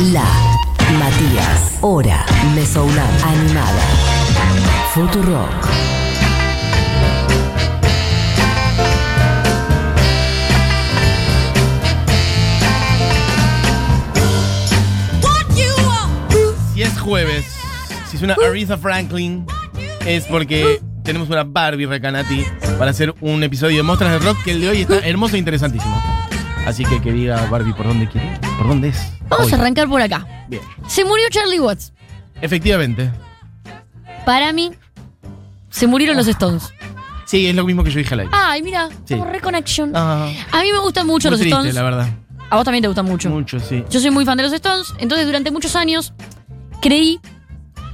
La Matías. Hora. Mesounam. Animada. Futurock. Si es jueves, si es una Aretha Franklin, es porque tenemos una Barbie Recanati para hacer un episodio de Mostras de Rock que el de hoy está hermoso e interesantísimo. Así que que diga Barbie por dónde quiere, por dónde es. Vamos Hoy. a arrancar por acá. Bien. Se murió Charlie Watts. Efectivamente. Para mí, se murieron los Stones. Sí, es lo mismo que yo dije al aire. Ay, mira, Sí. como Reconnection. Ah, A mí me gustan mucho muy los triste, Stones. la verdad. A vos también te gustan mucho. Mucho, sí. Yo soy muy fan de los Stones, entonces durante muchos años creí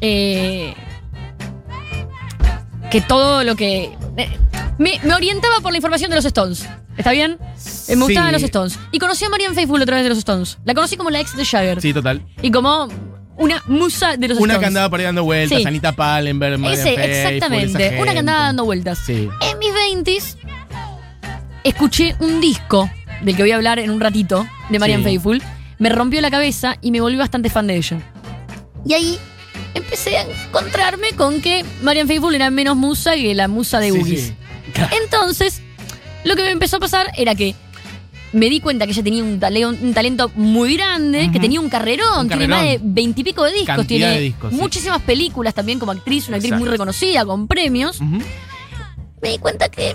eh, que todo lo que... eh, me, me orientaba por la información de los Stones. ¿Está bien? Eh, me gustaban los Stones. Y conocí a Marianne Faithfull a través de los Stones. La conocí como la ex de Jagger. Sí, total. Y como una musa de los Una Stones. que andaba por ahí dando vueltas, Sí. Anita Pallenberg, Marianne Ese, Faithfull, esa exactamente. Una que andaba dando vueltas. Sí. En mis 20 escuché un disco del que voy a hablar en un ratito, de Marianne Sí. Faithfull. Me rompió la cabeza y me volví bastante fan de ella. Y ahí empecé a encontrarme con que Marianne Faithfull era menos musa que la musa de Sí, Boogies. sí. Entonces, lo que me empezó a pasar era que me di cuenta que ella tenía un, talento muy grande, que tenía un carrerón, Un tiene más de veintipico de discos, Cantidad tiene de discos, sí. muchísimas películas también como actriz, una actriz muy reconocida, con premios. Me di cuenta que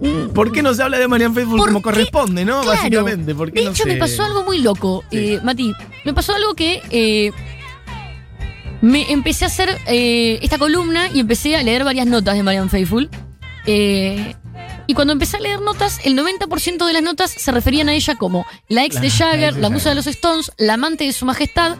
mm, ¿Por qué no se habla de Marianne Faithfull ¿Por como qué? corresponde, no? Claro. Básicamente. ¿Por qué De no hecho, se- me pasó algo muy loco, Sí. eh, Mati. Me pasó algo que eh, me empecé a hacer eh, esta columna y empecé a leer varias notas de Marianne Faithfull. Eh, y cuando empecé a leer notas, el 90% de las notas se referían a ella como la ex La- de Jagger, la musa de los Stones, la amante de su majestad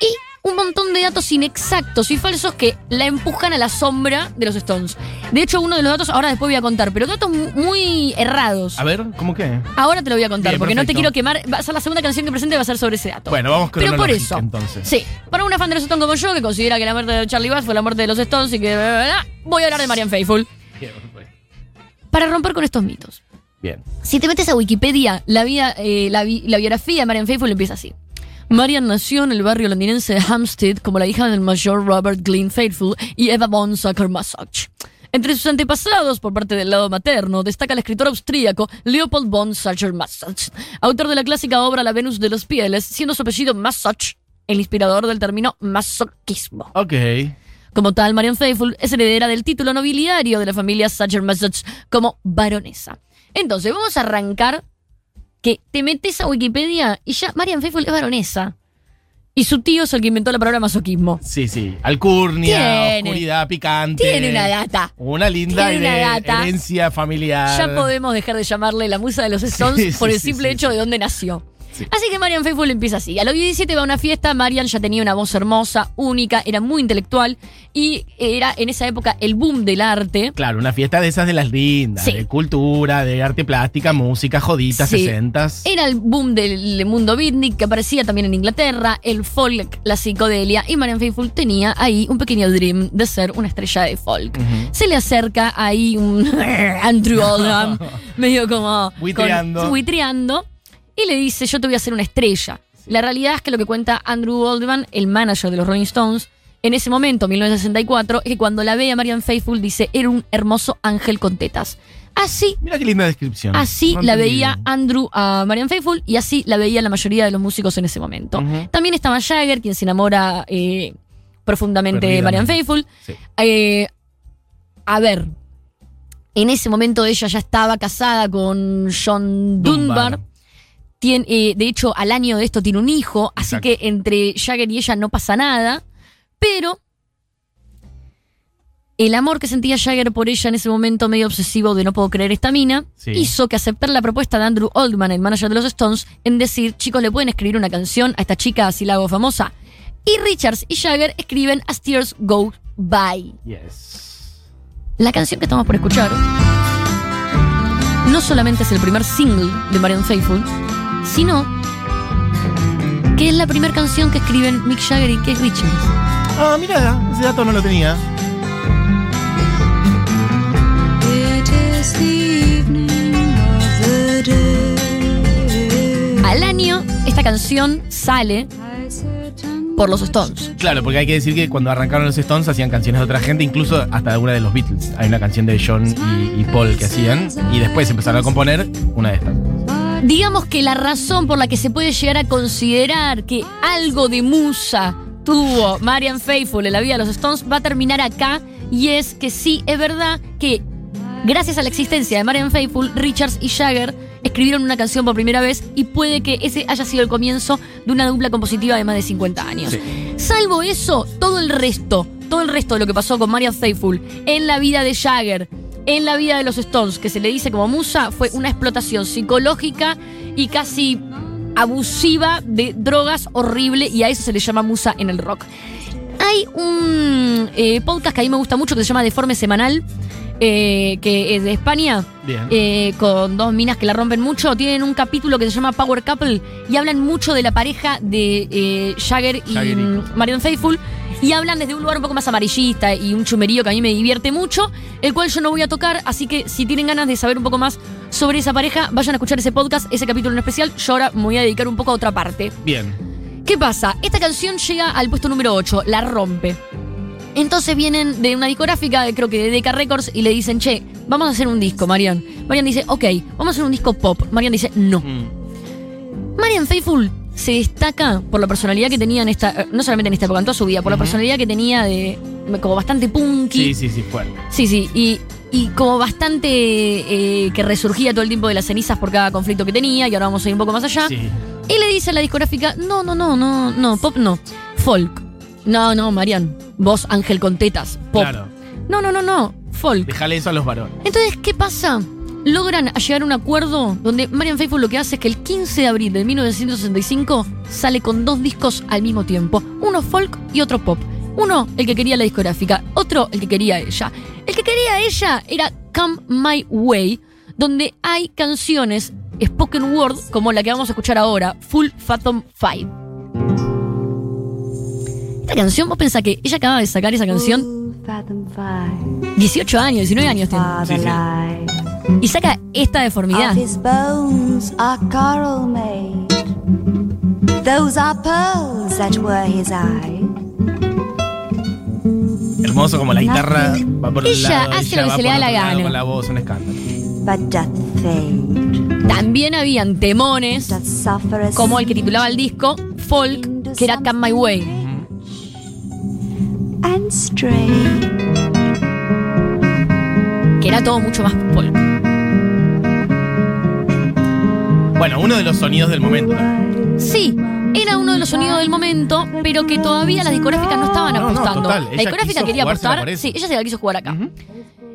y un montón de datos inexactos y falsos que la empujan a la sombra de los Stones. De hecho, uno de los datos ahora después voy a contar, pero datos mu- muy errados. A ver, ¿cómo qué? Ahora te lo voy a contar, Bien, porque no te quiero quemar. Va a ser la segunda canción que presente va a ser sobre ese dato. Bueno, vamos Pero por eso. entonces. Sí, para una fan de los Stones como yo, que considera que la muerte de Charlie Bass fue la muerte de los Stones y que. bla, bla, bla, voy a hablar de Marianne Faithfull. Bien. Para romper con estos mitos. Bien. Si te metes a Wikipedia, la, vida, eh, la, bi- la biografía de Marianne Faithfull empieza así. Marianne nació en el barrio londinense de Hampstead como la hija del mayor Robert Glynn Faithfull y Eva von Sacher-Masoch. Entre sus antepasados, por parte del lado materno, destaca el escritor austríaco Leopold von Sacher-Masoch, autor de la clásica obra La Venus de los Pieles, siendo su apellido Masoch el inspirador del término masochismo. Ok. Como tal, Marianne Faithfull es heredera del título nobiliario de la familia Sacher-Masoch como baronesa. Entonces, vamos a arrancar que te metes a Wikipedia y ya Marianne Faithfull es baronesa. Y su tío es el que inventó la palabra masoquismo. Sí, sí. Alcurnia, Tiene. oscuridad, picante. Tiene una data. Una linda Tiene una data. herencia familiar. Ya podemos dejar de llamarle la musa de los Stones Sí, por sí, el simple sí, hecho de dónde nació. Sí. Así que Marianne Faithfull empieza así. A los 17 va a una fiesta, Marianne ya tenía una voz hermosa, única, era muy intelectual y era en esa época el boom del arte. Claro, una fiesta de esas de las lindas. Sí. De cultura, de arte plástica, música, joditas, Sí. sesentas. Era el boom del mundo beatnik que aparecía también en Inglaterra, el folk, la psicodelia y Marianne Faithfull tenía ahí un pequeño dream de ser una estrella de folk. Se le acerca ahí un Andrew Oldham, medio como Buitreando. con- buitreando, y le dice, yo te voy a hacer una estrella. La realidad es que lo que cuenta Andrew Oldham, el manager de los Rolling Stones, en ese momento, 1964, es que cuando la ve a Marianne Faithfull dice, era un hermoso ángel con tetas. Así Mira qué linda descripción. Así No la veía Andrew a Marianne Faithfull y así la veía la mayoría de los músicos en ese momento. También estaba Jagger, quien se enamora eh, profundamente de Faithfull. Sí. Eh, a ver, en ese momento ella ya estaba casada con John Dunbar. Dunbar. Tien- eh, de hecho, al año de esto tiene un hijo, así Exacto. que entre Jagger y ella no pasa nada. Pero el amor que sentía Jagger por ella en ese momento medio obsesivo de no puedo creer esta mina, Sí. hizo que aceptar la propuesta de Andrew Oldman, el manager de los Stones, en decir, chicos, ¿le pueden escribir una canción a esta chica así la hago famosa? Y Richards y Jagger escriben As Tears Go By. Yes. La canción que estamos por escuchar no solamente es el primer single de Marianne Faithfull, sino que es la primera canción que escriben Mick Jagger y Keith Richards. Ah, mira, ese dato no lo tenía. Al año, esta canción sale por los Stones. Claro, porque hay que decir que cuando arrancaron los Stones hacían canciones de otra gente, incluso hasta alguna de los Beatles. Hay una canción de John y, y Paul que hacían, y después empezaron a componer una de estas. Digamos que la razón por la que se puede llegar a considerar que algo de musa tuvo Marian Faithfull en la vida de los Stones va a terminar acá y es que sí, es verdad que gracias a la existencia de Marian Faithfull, Richards y Jagger escribieron una canción por primera vez y puede que ese haya sido el comienzo de una dupla compositiva de más de 50 años. Sí. Salvo eso, todo el resto, todo el resto de lo que pasó con Marian Faithfull en la vida de Jagger, en la vida de los Stones, que se le dice como musa, fue una explotación psicológica y casi abusiva de drogas horrible y a eso se le llama musa en el rock. Hay un eh, podcast que a mí me gusta mucho que se llama Deforme Semanal, eh, que es de España, Bien. eh, con dos minas que la rompen mucho. Tienen un capítulo que se llama Power Couple y hablan mucho de la pareja de eh, Jagger y mm, Marion Faithfull. Y hablan desde un lugar un poco más amarillista y un chumerío que a mí me divierte mucho, el cual yo no voy a tocar, así que si tienen ganas de saber un poco más sobre esa pareja, vayan a escuchar ese podcast, ese capítulo en especial. Yo ahora me voy a dedicar un poco a otra parte. Bien. ¿Qué pasa? Esta canción llega al puesto número 8, la rompe. Entonces vienen de una discográfica, creo que de Decca Records, y le dicen, che, vamos a hacer un disco, Marian. Marian dice, ok, vamos a hacer un disco pop. Marian dice, no. Mm. Marian Faithfull se destaca por la personalidad que tenía en esta, eh, no solamente en esta época, en toda su vida, por la personalidad que tenía de como bastante punky. Sí, sí, sí, fuerte. Sí, sí, y, y como bastante eh, que resurgía todo el tiempo de las cenizas por cada conflicto que tenía, y ahora vamos a ir un poco más allá. Sí. Y le dice a la discográfica, no, no, no, no, no, pop no, folk. No, no, Marian, vos ángel con tetas, pop. Claro. No, no, no, no, folk. Déjale eso a los varones. Entonces, ¿qué pasa? Logran llegar a un acuerdo donde Marian Faithfull lo que hace es que el 15 de abril de 1965 sale con dos discos al mismo tiempo, uno folk y otro pop. Uno, el que quería la discográfica, otro, el que quería ella. El que quería ella era Come My Way, donde hay canciones spoken word como la que vamos a escuchar ahora, Full Phantom 5. Esta canción, vos pensás que ella acaba de sacar esa canción 18 años, 19 años tiene. Sí, sí. Y saca esta deformidad. Of his bones are coral made. Those are pearls that were his eyes. Hermoso como la guitarra va por un Ella lado, hace ella lo que se le da la gana. Con la voz, un escándalo. But doth fade. También habían temones, como el que titulaba el disco, folk, que era Come My Way. Que era todo mucho más folk. Bueno, uno de los sonidos del momento. Sí, era uno de los sonidos del momento, pero que todavía las discográficas no estaban No, no, apostando. total, la discográfica quiso quería jugársela apostar. eso. Sí, ella se la quiso jugar acá. Ujú.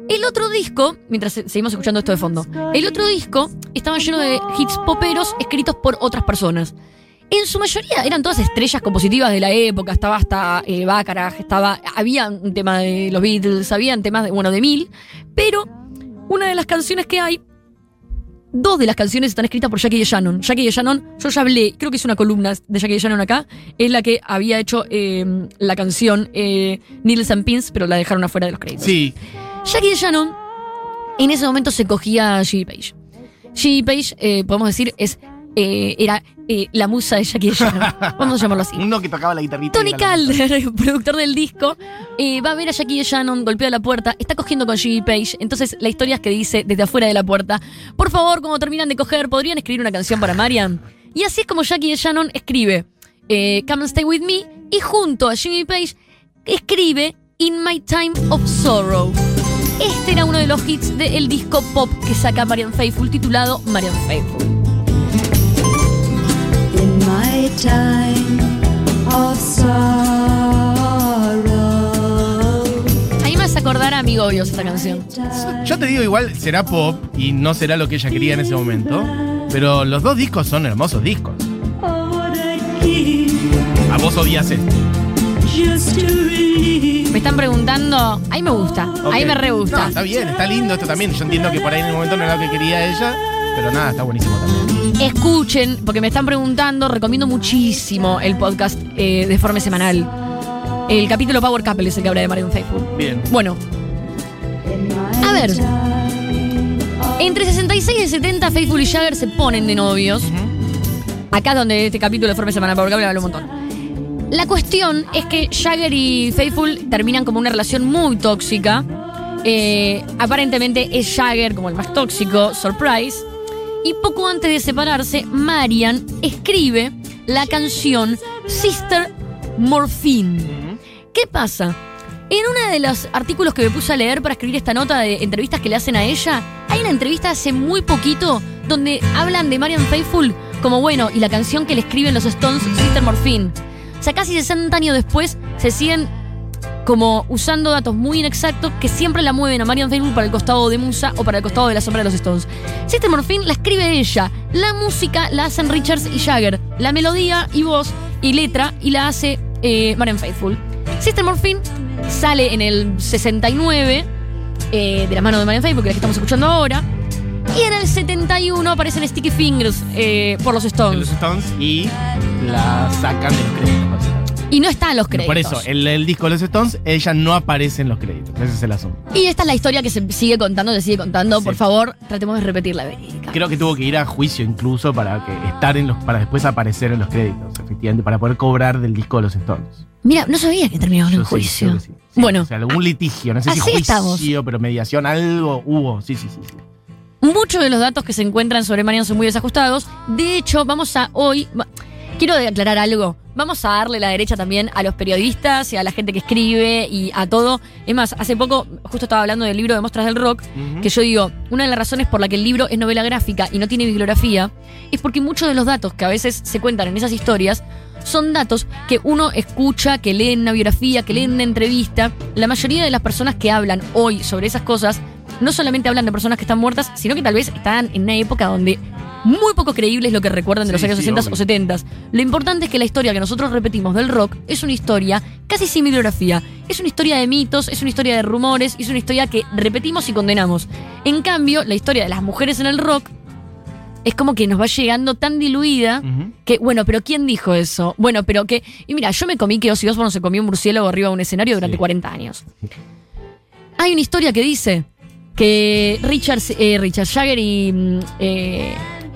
El otro disco, mientras se- seguimos escuchando esto de fondo, el otro disco estaba lleno de hits poperos escritos por otras personas. En su mayoría eran todas estrellas compositivas de la época, estaba hasta eh, Bacharach, estaba, había un tema de los Beatles, habían temas de, bueno, de mil, pero una de las canciones que hay, dos de las canciones están escritas por Jackie Shannon. Jackie Shannon, yo ya hablé, creo que es una columna de Jackie Shannon acá, es la que había hecho eh, la canción eh, Needles and Pins, pero la dejaron afuera de los créditos. Sí, Jackie Shannon en ese momento se cogía a Jimmy Page. Jimmy Page, eh, podemos decir, es eh, era eh, la musa de Jackie Shannon. Vamos a llamarlo así. uno que tocaba la guitarrita. Tony Calder, el productor del disco, eh, va a ver a Jackie Shannon, golpea la puerta, está cogiendo con Jimmy Page. Entonces, la historia es que dice desde afuera de la puerta: Por favor, cuando terminan de coger, ¿podrían escribir una canción para Marian? Y así es como Jackie Shannon escribe eh, Come and Stay With Me y junto a Jimmy Page escribe In My Time of Sorrow. Este era uno de los hits del disco pop que saca Marian Faithfull titulado Marian Faithfull. In my time of sorrow. A mí me hace acordar a Amigobios esta canción. Yo te digo, igual será pop y no será lo que ella quería en ese momento. Pero los dos discos son hermosos discos. A vos odias este. Me están preguntando, ahí me gusta, ahí Ok. me re gusta. No, está bien, está lindo esto también. Yo entiendo que por ahí en el momento no era lo que quería ella. Pero nada, está buenísimo también. Escuchen, porque me están preguntando, recomiendo muchísimo el podcast eh, de forma semanal. El capítulo Power Couple es el que habla de Marion Faithfull. Bien. Bueno, a ver. Entre 66 y 70, Faithful y Jagger se ponen de novios. Acá es donde este capítulo de forma semanal Power Couple habla un montón. La cuestión es que Jagger y Faithful terminan como una relación muy tóxica. Eh, aparentemente es Jagger como el más tóxico, surprise. Y poco antes de separarse, Marian escribe la canción Sister Morphine. ¿Qué pasa? En uno de los artículos que me puse a leer para escribir esta nota de entrevistas que le hacen a ella, hay una entrevista hace muy poquito donde hablan de Marian Faithful como bueno, y la canción que le escriben los Stones, Sister Morphine. O sea, casi 60 años después se siguen como usando datos muy inexactos que siempre la mueven a Marian Faithful para el costado de Musa o para el costado de la sombra de los Stones. Sister Morphine la escribe ella, la música la hacen Richards y Jagger, la melodía y voz y letra y la hace eh, Marian Faithful. Sister Morphine sale en el 69 eh, de la mano de Marian Faithful, que es la que estamos escuchando ahora. Y en el 71 aparecen Sticky Fingers eh, por los de Stones. los Stones y la sacan de los créditos. Y no están los créditos. Por eso, el, el disco de los Stones, ella no aparece en los créditos. Ese es el asunto. Y esta es la historia que se sigue contando, se sigue contando. Sí. Por favor, tratemos de repetir la verídica. Creo que tuvo que ir a juicio incluso para que estar en los, para después aparecer en los créditos, efectivamente, para poder cobrar del disco de los Stones. Mira, no sabía que terminaron en sí, juicio. sí. Sí, Bueno, O sea, algún litigio, no sé si juicio, estamos. pero mediación, algo hubo. Sí, sí, sí. sí. muchos de los datos que se encuentran sobre Marian son muy desajustados. De hecho, vamos a hoy. Quiero aclarar algo. Vamos a darle la derecha también a los periodistas y a la gente que escribe y a todo. Es más, hace poco, justo estaba hablando del libro de Mostras del Rock, que yo digo, una de las razones por la que el libro es novela gráfica y no tiene bibliografía, es porque muchos de los datos que a veces se cuentan en esas historias son datos que uno escucha, que lee en una biografía, que lee en una entrevista. La mayoría de las personas que hablan hoy sobre esas cosas no solamente hablan de personas que están muertas, sino que tal vez están en una época donde muy poco creíble es lo que recuerdan de los años sí, 60 obvio. o 70. Lo importante es que la historia que nosotros repetimos del rock es una historia casi sin bibliografía. Es una historia de mitos, es una historia de rumores, es una historia que repetimos y condenamos. En cambio, la historia de las mujeres en el rock es como que nos va llegando tan diluida que, bueno, pero ¿quién dijo eso? Bueno, pero que. Y mira, yo me comí que Ozzy Osbourne se comió un murciélago arriba de un escenario durante Sí. 40 años. Hay una historia que dice que Richard, eh, Richard Jagger y mm, eh,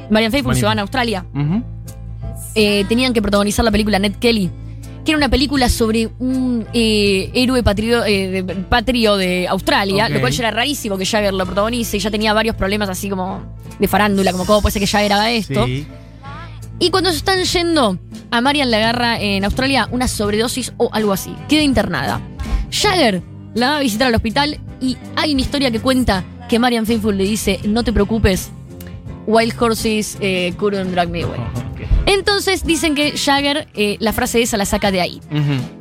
Marian Faithful Marian se van a Australia. Eh, tenían que protagonizar la película Ned Kelly, que era una película sobre un eh, héroe patrio, eh, de, patrio de Australia, lo cual ya era rarísimo que Jagger lo protagonice y ya tenía varios problemas así como de farándula, como cómo puede ser que Jagger haga esto. Sí. Y cuando se están yendo, a Marian le agarra en Australia una sobredosis o algo así. Queda internada. Jagger la va a visitar al hospital y hay una historia que cuenta que Marian Faithful le dice, no te preocupes, Wild Horses eh, couldn't drag me away. Entonces dicen que Jagger eh, la frase esa la saca de ahí.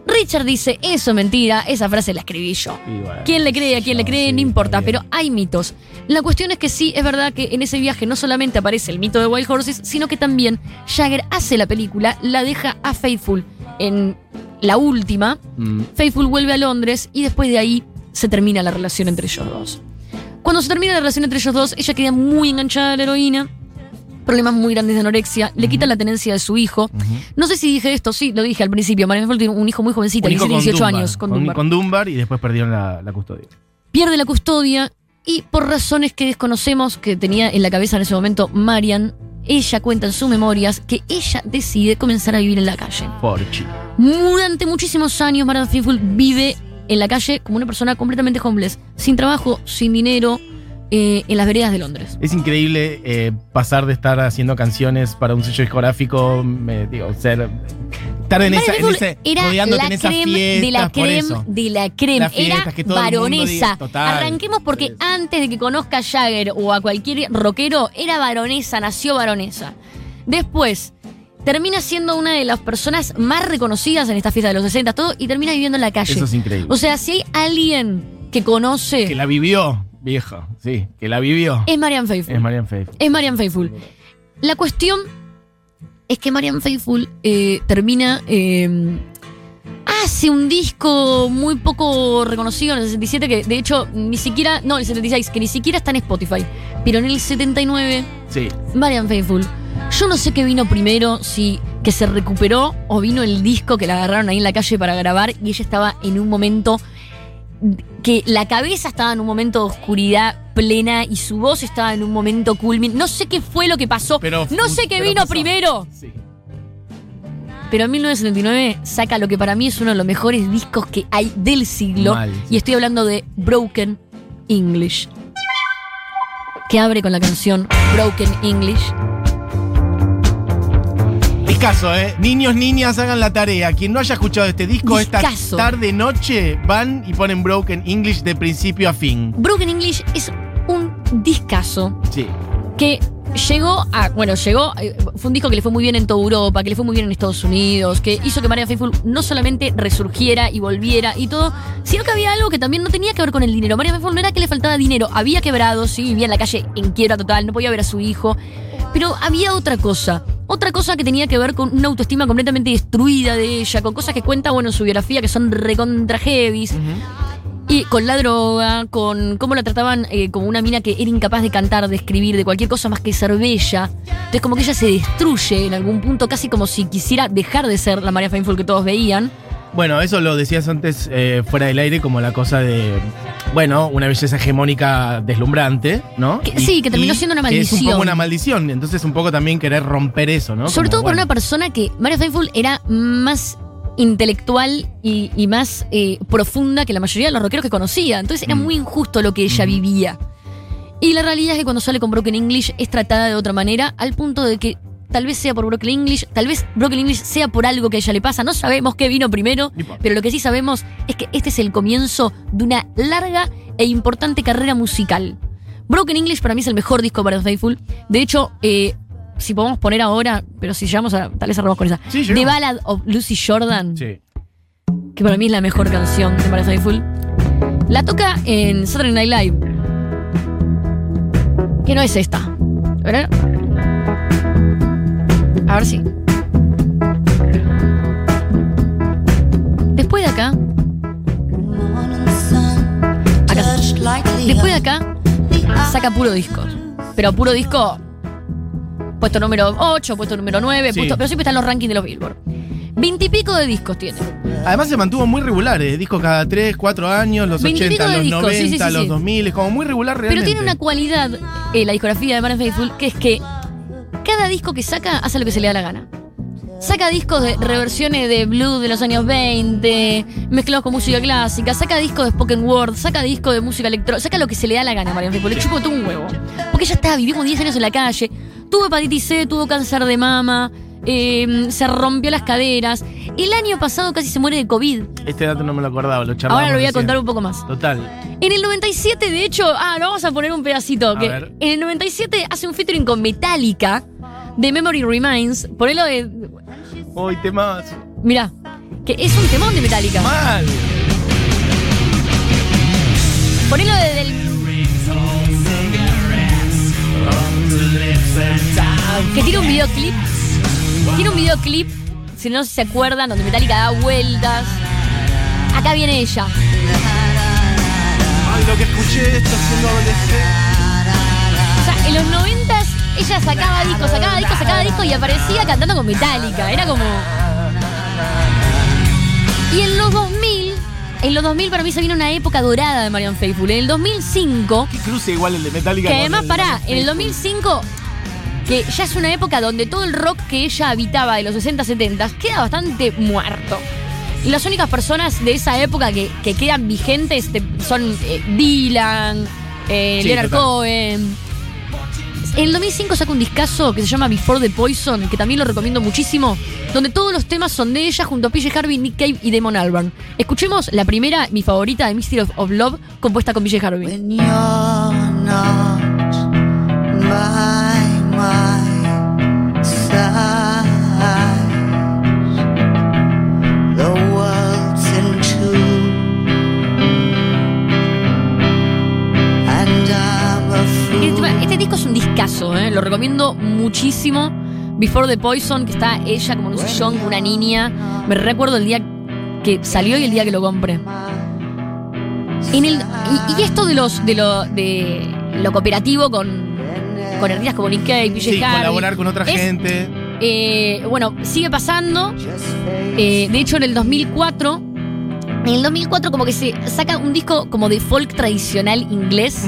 Richard dice, eso es mentira, esa frase la escribí yo. Bueno, ¿Quién le cree a quién le cree? sí, no importa, bien. pero hay mitos. La cuestión es que sí, es verdad que en ese viaje no solamente aparece el mito de Wild Horses, sino que también Jagger hace la película, la deja a Faithful en la última. Mm. Faithful vuelve a Londres y después de ahí se termina la relación entre ellos dos. Cuando se termina la relación entre ellos dos, ella queda muy enganchada a la heroína, problemas muy grandes de anorexia, le quitan la tenencia de su hijo. No sé si dije esto, sí, lo dije al principio. Marian Faithful tiene un hijo muy jovencito, 17, 18 Dunbar, años, con con, Dunbar con Dunbar y después perdieron la, la custodia. pierde la custodia y por razones que desconocemos que tenía en la cabeza en ese momento Marian, ella cuenta en sus memorias que ella decide comenzar a vivir en la calle. Chico. Durante muchísimos años Marian Faithfull vive en la calle como una persona completamente homeless, sin trabajo, sin dinero, eh, en las veredas de Londres. Es increíble eh, pasar de estar haciendo canciones para un sello discográfico, me, digo, ser. Estar en, esa, en ese. era la en creme fiestas, de la creme de la creme. Fiestas Era diga, total. Arranquemos porque antes de que conozca a Jagger o a cualquier rockero, era varonesa, nació varonesa. Después, termina siendo una de las personas más reconocidas en esta fiesta de los 60, todo, y termina viviendo en la calle. Eso es increíble. O sea, si hay alguien que conoce, que la vivió, vieja. Sí, que la vivió. es Marian Faithfull. Es Marian Faith. Es Marian Faithfull. La cuestión es que Marian Faithfull eh, termina. eh, hace un disco muy poco reconocido en el 67, que de hecho ni siquiera. No, el 76, que ni siquiera está en Spotify. Pero en el 79, Sí. Marian Faithfull. Yo no sé qué vino primero, si que se recuperó o vino el disco que la agarraron ahí en la calle para grabar y ella estaba en un momento que la cabeza estaba en un momento de oscuridad plena y su voz estaba en un momento culmin. No sé qué fue lo que pasó. Pero no sé qué vino pasó. primero. Sí. pero en 1979 saca lo que para mí es uno de los mejores discos que hay del siglo. Mal. Y estoy hablando de Broken English. Que abre con la canción Broken English. Discaso, ¿eh? Niños, niñas, hagan la tarea. Quien no haya escuchado este disco Discazo. esta tarde, noche, van y ponen Broken English de principio a fin. Broken English es un discazo Sí. que llegó a. Bueno, llegó. eh, Fue un disco que le fue muy bien en toda Europa, que le fue muy bien en Estados Unidos, que hizo que Marian Faithful no solamente resurgiera y volviera y todo, sino que había algo que también no tenía que ver con el dinero. Marian Faithful no era que le faltaba dinero, había quebrado, sí, vivía en la calle en quiebra total, no podía ver a su hijo. Pero había otra cosa. Otra cosa que tenía que ver con una autoestima completamente destruida de ella, con cosas que cuenta, bueno, en su biografía que son recontra heavies. Y con la droga, con cómo la trataban eh, como una mina que era incapaz de cantar, de escribir, de cualquier cosa más que ser bella. Entonces como que ella se destruye en algún punto, casi como si quisiera dejar de ser la María Faithful que todos veían. Bueno, eso lo decías antes eh, fuera del aire, como la cosa de, bueno, una belleza hegemónica deslumbrante, ¿no? Que- sí, que terminó siendo una que es un maldición. poco una maldición. Entonces, un poco también querer romper eso, ¿no? Sobre Como, todo por una persona que María Faithful era más intelectual y, y más eh, profunda que la mayoría de los rockeros que conocía. Entonces era Mm. muy injusto lo que ella vivía. Y la realidad es que cuando sale con Broken English es tratada de otra manera, al punto de que tal vez sea por Broken English, tal vez Broken English sea por algo que a ella le pasa. No sabemos qué vino primero, pero lo que sí sabemos es que este es el comienzo de una larga e importante carrera musical. Broken English para mí es el mejor disco para Faithful. De hecho, eh, si podemos poner ahora, pero si llegamos a. Tal vez cerramos con esa. Sí, The. Ballad of Lucy Jordan, Sí. que para mí es la mejor canción de Maria Faithful. La toca en Saturday Night Live. Que no es esta. A ver. A ver si. Después de acá. Acá. Después de acá. Saca puro discos. Pero puro disco. Puesto número 8, puesto número 9, Sí. puesto- pero siempre está en los rankings de los Billboard. Veintipico de discos tiene. Además se mantuvo muy regular, ¿eh? Discos cada 3, 4 años, los Veintipico 80, de los discos, 90, sí, sí, sí, los sí. 2000, es como muy regular realmente. Pero tiene una cualidad, eh, la discografía de Maroon Faithful, que es que disco que saca hace lo que se le da la gana. Saca discos de reversiones de blues de los años 20, mezclados con música clásica, saca discos de spoken word, saca discos de música electrónica, saca lo que se le da la gana a Marian Faithful, le chupo todo un huevo. Porque ella está, vivimos 10 años en la calle, tuvo hepatitis C, tuvo cáncer de mama, eh, se rompió las caderas. El año pasado casi se muere de COVID. Este dato no me lo acordaba, lo charlamos Ahora lo voy a recién. contar un poco más. Total. En el 97, de hecho, ah, lo vamos a poner un pedacito. A que ver. En el 97 hace un featuring con Metallica de Memory Remains. Ponelo de. Uy, temas. Mirá, que es un temón de Metallica. Mal. Ponelo de, del. Que tiene un videoclip. Tiene un videoclip, si no se acuerdan, donde Metallica da vueltas. Acá viene ella. Ay, lo que escuché esto siendo adolescente. O sea, en los 90 ella sacaba discos, sacaba discos, sacaba discos y aparecía cantando con Metallica. Era como. Y en los 2000, en los 2000 para mí se viene una época dorada de Marian Faithful. En el 2005, Qué cruce igual el de Metallica. que además, pará, en el 2005, que ya es una época donde todo el rock que ella habitaba de los 60, 70 queda bastante muerto. Y las únicas personas de esa época que, que quedan vigentes te- son eh, Dylan, eh, Sí, Leonard total. Cohen. En el 2005 saca un discazo que se llama Before the Poison, que también lo recomiendo muchísimo, donde todos los temas son de ella junto a PJ Harvey, Nick Cave y Damon Albarn. Escuchemos la primera, mi favorita, de Mystery of, of Love, compuesta con PJ Harvey. Este, disco es un discazo, ¿eh? lo recomiendo muchísimo. Before the Poison, que está ella como en un sillón una niña. Me recuerdo el día que salió y el día que lo compré. En el, y, y esto de los de lo, de lo cooperativo con, con artistas como Nick Cave, Sí, colaborar con otra es, gente. eh, bueno, sigue pasando. Eh, de hecho, en el 2004, en el 2004 como que se saca un disco como de folk tradicional inglés.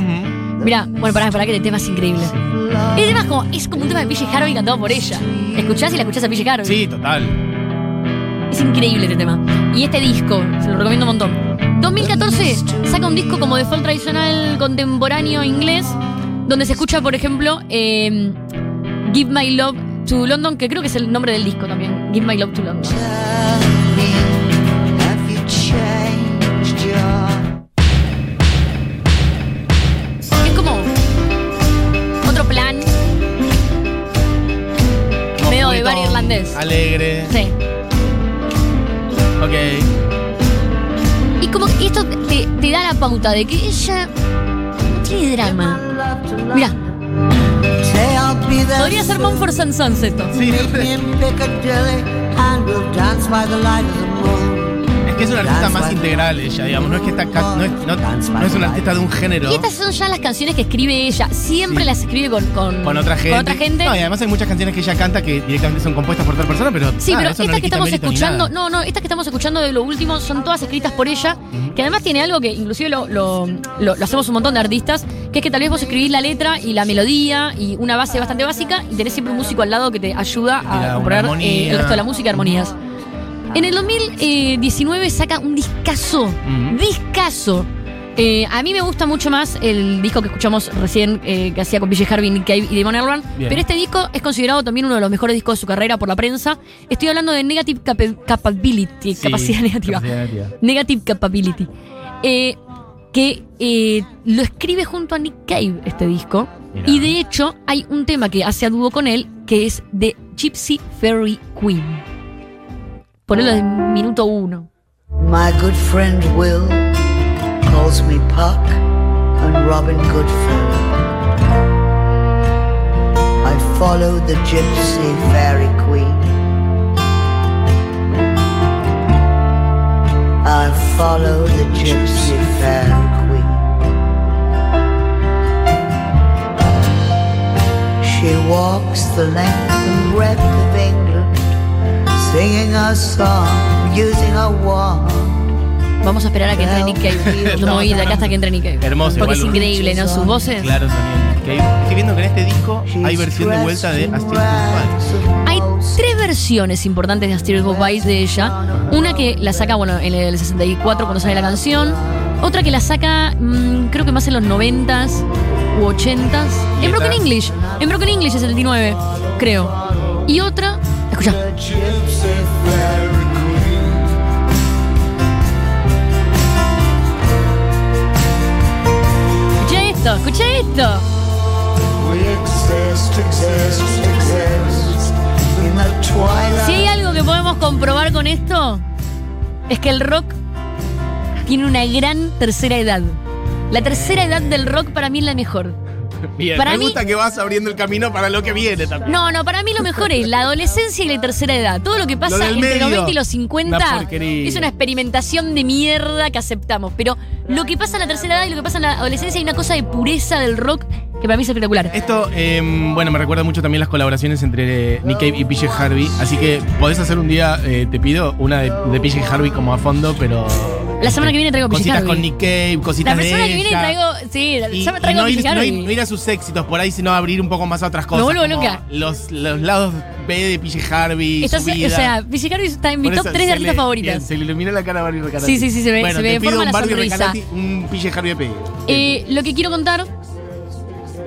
Mira, bueno, pará, pará que el tema es increíble. El tema es como, es como un tema de PJ Harvey cantado por ella. ¿Escuchás y la escuchás a PJ Harvey? Sí, total. increíble este tema. Y este disco, se lo recomiendo un montón. 2014 saca un disco como de folk tradicional contemporáneo inglés, donde se escucha, por ejemplo, eh, Give My Love to London, que creo que es el nombre del disco también. Give My Love to London. Alegre. Sí. Ok. Y como que esto te, te da la pauta de que ella no tiene drama. There podría ser. Mumford and Sons esto. Sí, es una artista más integral ella, digamos. No es que está ca- no es, no, no es una artista de un género. Y estas son ya las canciones que escribe ella. Siempre Sí. las escribe con, con, Con otra gente. con otra gente. No, y además hay muchas canciones que ella canta que directamente son compuestas por otra persona, pero. Sí, nada, pero eso estas no le que quita estamos mérito ni escuchando, nada. no, no, estas que estamos escuchando de lo último son todas escritas por ella, que además tiene algo que inclusive lo, lo, lo- lo hacemos un montón de artistas, que es que tal vez vos escribís la letra y la melodía y una base bastante básica y tenés siempre un músico al lado que te ayuda a una componer armonía. eh, el resto de la música y armonías. En el 2019 saca un discazo, discazo. Eh, a mí me gusta mucho más el disco que escuchamos recién eh, que hacía con PJ Harvey, Nick Cave y Damon Albarn. Pero este disco es considerado también uno de los mejores discos de su carrera por la prensa. Estoy hablando de Negative Capa- Capability, Sí, capacidad negativa. capacidad negativa. Negative Capability. Eh, que lo escribe junto a Nick Cave este disco. Mirá. Y de hecho hay un tema que hace a dúo con él que es The Gypsy Fairy Queen. Ponelo minuto uno. My good friend Will calls me Puck and Robin Goodfellow. I follow the gypsy fairy queen. I follow the gypsy fairy queen. She walks the length Vamos a esperar a que entre Nick Cave. No me voy a ir de acá hasta que entre Nick Cave. Hermoso, Porque igual, es increíble, ¿no? Sus voces. Claro, sonido. Que estoy viendo que en este disco hay versión de vuelta de Astrid Guzmán. Hay tres versiones importantes de Astrid Goodbye de ella. Una que la saca, bueno, en el 64 cuando sale la canción. Otra que la saca, mm, creo que más en los 90s u 80s. ¿Y En Broken? English. En Broken English es el 79, creo. Y otra, escucha. Esto, escucha esto. Si hay algo que podemos comprobar con esto, es que el rock tiene una gran tercera edad. La tercera edad del rock para mí es la mejor. Bien, Para me mí- gusta que vas abriendo el camino para lo que viene también. No, no, para mí lo mejor es la adolescencia y la tercera edad. Todo lo que pasa Lo entre medio, los 20 y los 50 una porquería. es una experimentación de mierda que aceptamos. Pero lo que pasa en la tercera edad y lo que pasa en la adolescencia hay una cosa de pureza del rock que para mí es espectacular. Esto, eh, bueno, me recuerda mucho también las colaboraciones entre Nick Cave y PJ Harvey. Así que podés hacer un día, eh, te pido, una de, de PJ Harvey como a fondo, pero. La semana que viene traigo Cositas con Nick Cave, cositas La de persona que viene ella. traigo. Sí, Y, ya me y traigo no, ir, no, ir, no ir a sus éxitos por ahí, sino abrir un poco más a otras cosas. vuelvo como loca. Los, los lados B de PJ Harvey. Estás- su vida. o sea, Harvey está en mi Por top eso 3 de se artistas le- favoritas. se le ilumina la cara a Barbie Recanati. Sí, sí, sí, se ve- Bueno, se te pido deforma un la Barbie sonrisa. Recanati, un PJ Harvey de. Eh, lo que quiero contar,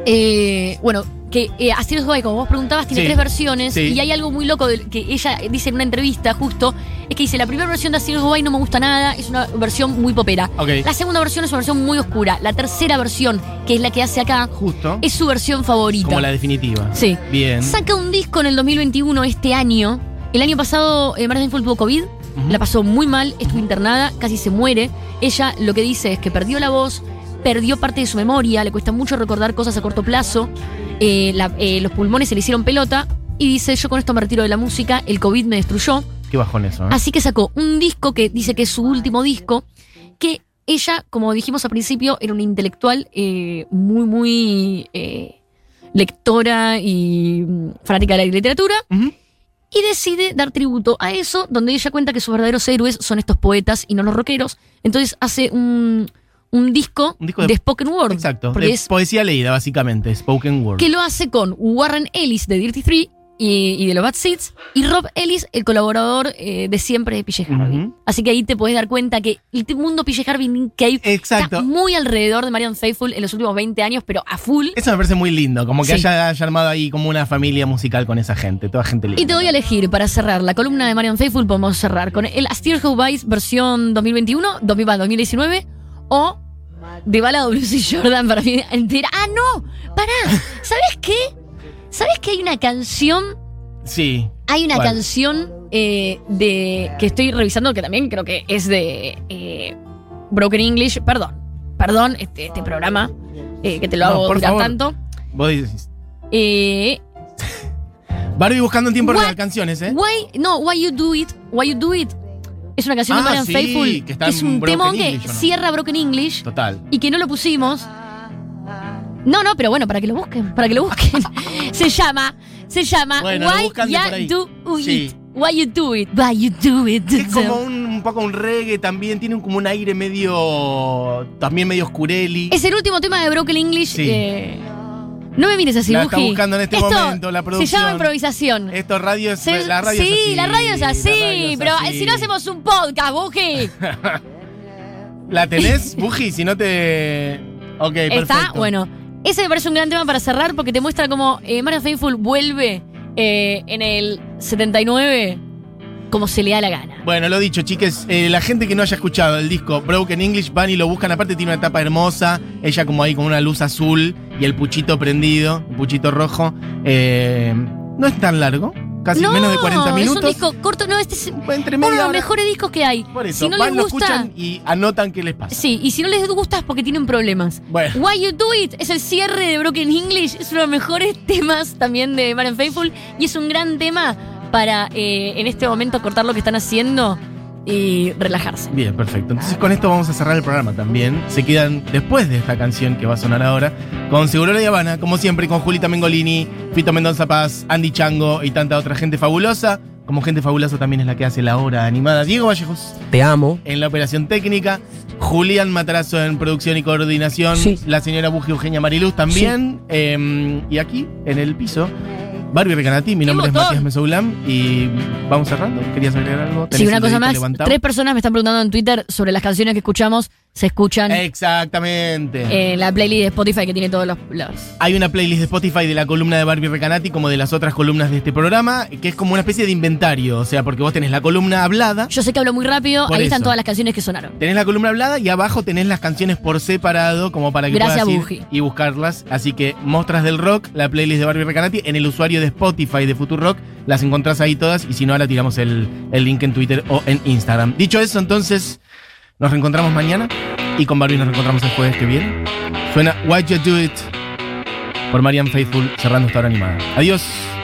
eh, bueno, que eh, Godoy, como vos preguntabas, tiene Sí. tres versiones Sí. y hay algo muy loco del- que ella dice en una entrevista justo, es que dice, la primera versión de Astrid Godoy no me gusta nada, es una versión muy popera. La segunda versión es una versión muy oscura. La tercera versión, que es la que hace acá, Justo. es su versión favorita. Como la definitiva. Sí. Bien. Saca un disco en el 2021, este año. El año pasado, eh, Marta Info tuvo COVID, la pasó muy mal, estuvo internada, casi se muere. Ella lo que dice es que perdió la voz, perdió parte de su memoria, le cuesta mucho recordar cosas a corto plazo, eh, la- eh, los pulmones se le hicieron pelota y dice, yo con esto me retiro de la música, el COVID me destruyó. Qué bajón eso, ¿eh? Así que sacó un disco que dice que es su último disco, que ella, como dijimos al principio, era una intelectual eh, muy, muy eh, lectora y mm, fanática de la literatura. Y decide dar tributo a eso, donde ella cuenta que sus verdaderos héroes son estos poetas y no los rockeros. Entonces hace un, un disco, Un disco de, de- spoken word. Exacto. Porque de es poesía leída, básicamente. Spoken word. que lo hace con Warren Ellis de Dirty Three y, y de los Bad Seeds. Y Rob Ellis, el colaborador eh, de siempre de PJ Harvey. Así que ahí te puedes dar cuenta que el mundo PJ Harvey Cave Exacto. está muy alrededor de Marion Faithful en los últimos 20 años, pero a full. Eso me parece muy lindo, como que Sí. haya, haya armado ahí como una familia musical con esa gente, toda gente linda. Y te voy a elegir para cerrar la columna de Marion Faithful, podemos cerrar con el Astir How Vice versión 2021, 2000 2019 o de Bala WC Jordan para mí entera. Ah, no, pará, ¿sabes qué? ¿Sabes que hay una canción? Sí. Hay una canción eh, de que estoy revisando que también creo que es de eh, Broken English. Perdón, perdón, este, este programa eh, que te lo No, hago por favor. tanto. Vos dices. Eh, Barbie buscando en tiempo What? real canciones, ¿eh? Why, no, Why You Do It, Why You Do It. Es una canción Ah, de Marian sí, Faithful. que está es en un temón que cierra Broken English Total. y que no lo pusimos. No, no, pero bueno, para que lo busquen, para que lo busquen. se llama, se llama Bueno, Why Ya. Do It. Sí. Why You Do It, Why You Do It. Es como un, un poco un reggae también, tiene como un aire medio. también medio oscureli. Es el último tema de Broken English. Sí. eh, no me mires así, La está buscando en este Esto momento, la Se producción. llama improvisación. Esto radio es. Se- la radio sí, es así. la radio es así, la radio es pero así. si no hacemos un podcast, Buji. ¿La tenés, Buji? Si no te. Ok, perfecto. Está, bueno. Ese me parece un gran tema para cerrar porque te muestra cómo eh, Marian Faithful vuelve eh, en el 79 como se le da la gana. Bueno, lo dicho, chiques, eh, la gente que no haya escuchado el disco Broken English van y lo buscan. Aparte, tiene una tapa hermosa. Ella, como ahí, con una luz azul y el puchito prendido, puchito rojo. Eh, no es tan largo, casi no, menos de 40 minutos. Es un disco corto, no, este es Entre uno de los mejores discos que hay. Por eso, si no van, les lo gusta, escuchan y anotan qué les pasa. sí, y si no les gusta es porque tienen problemas. Bueno, Why You Do It es el cierre de Broken English, es uno de los mejores temas también de Marian Faithful y es un gran tema para eh, en este momento cortar lo que están haciendo y relajarse. bien, perfecto. Entonces, con esto vamos a cerrar el programa también. Se quedan después de esta canción que va a sonar ahora con Seguro y Habana, como siempre, con Julita Mengolini, Fito Mendoza Paz, Andy Chango y tanta otra gente fabulosa. Como gente fabulosa también es la que hace la hora animada. Diego Vallejos Te amo. en la operación técnica. Julián Matarazo en producción y coordinación. Sí. La señora Buji Eugenia Mariluz también. Eh, y aquí, en el piso, Barbie Recanati. Mi ¡Qué nombre es! Matías Mesoulam. Y vamos cerrando. ¿Querías agregar algo? Sí, ¿Tenés una cosa más. Tres personas me están preguntando en Twitter sobre las canciones que escuchamos. Se escuchan Exactamente. en la playlist de Spotify que tiene todos los. los- Hay una playlist de Spotify de la columna de Barbie Recanati como de las otras columnas de este programa, que es como una especie de inventario. O sea, porque vos tenés la columna hablada, Yo sé que hablo muy rápido. Ahí están todas las canciones que sonaron. tenés la columna hablada y abajo tenés las canciones por separado, como para que Gracias, puedas ir y buscarlas. Así que Mostras del Rock, la playlist de Barbie Recanati, en el usuario de Spotify de Futurock, las encontrás ahí todas. Y si no, ahora tiramos el, el link en Twitter o en Instagram. Dicho eso, entonces, nos reencontramos mañana y con Barbie nos reencontramos el jueves que viene. Suena Why You Do It por Marian Faithful cerrando esta hora animada. Adiós.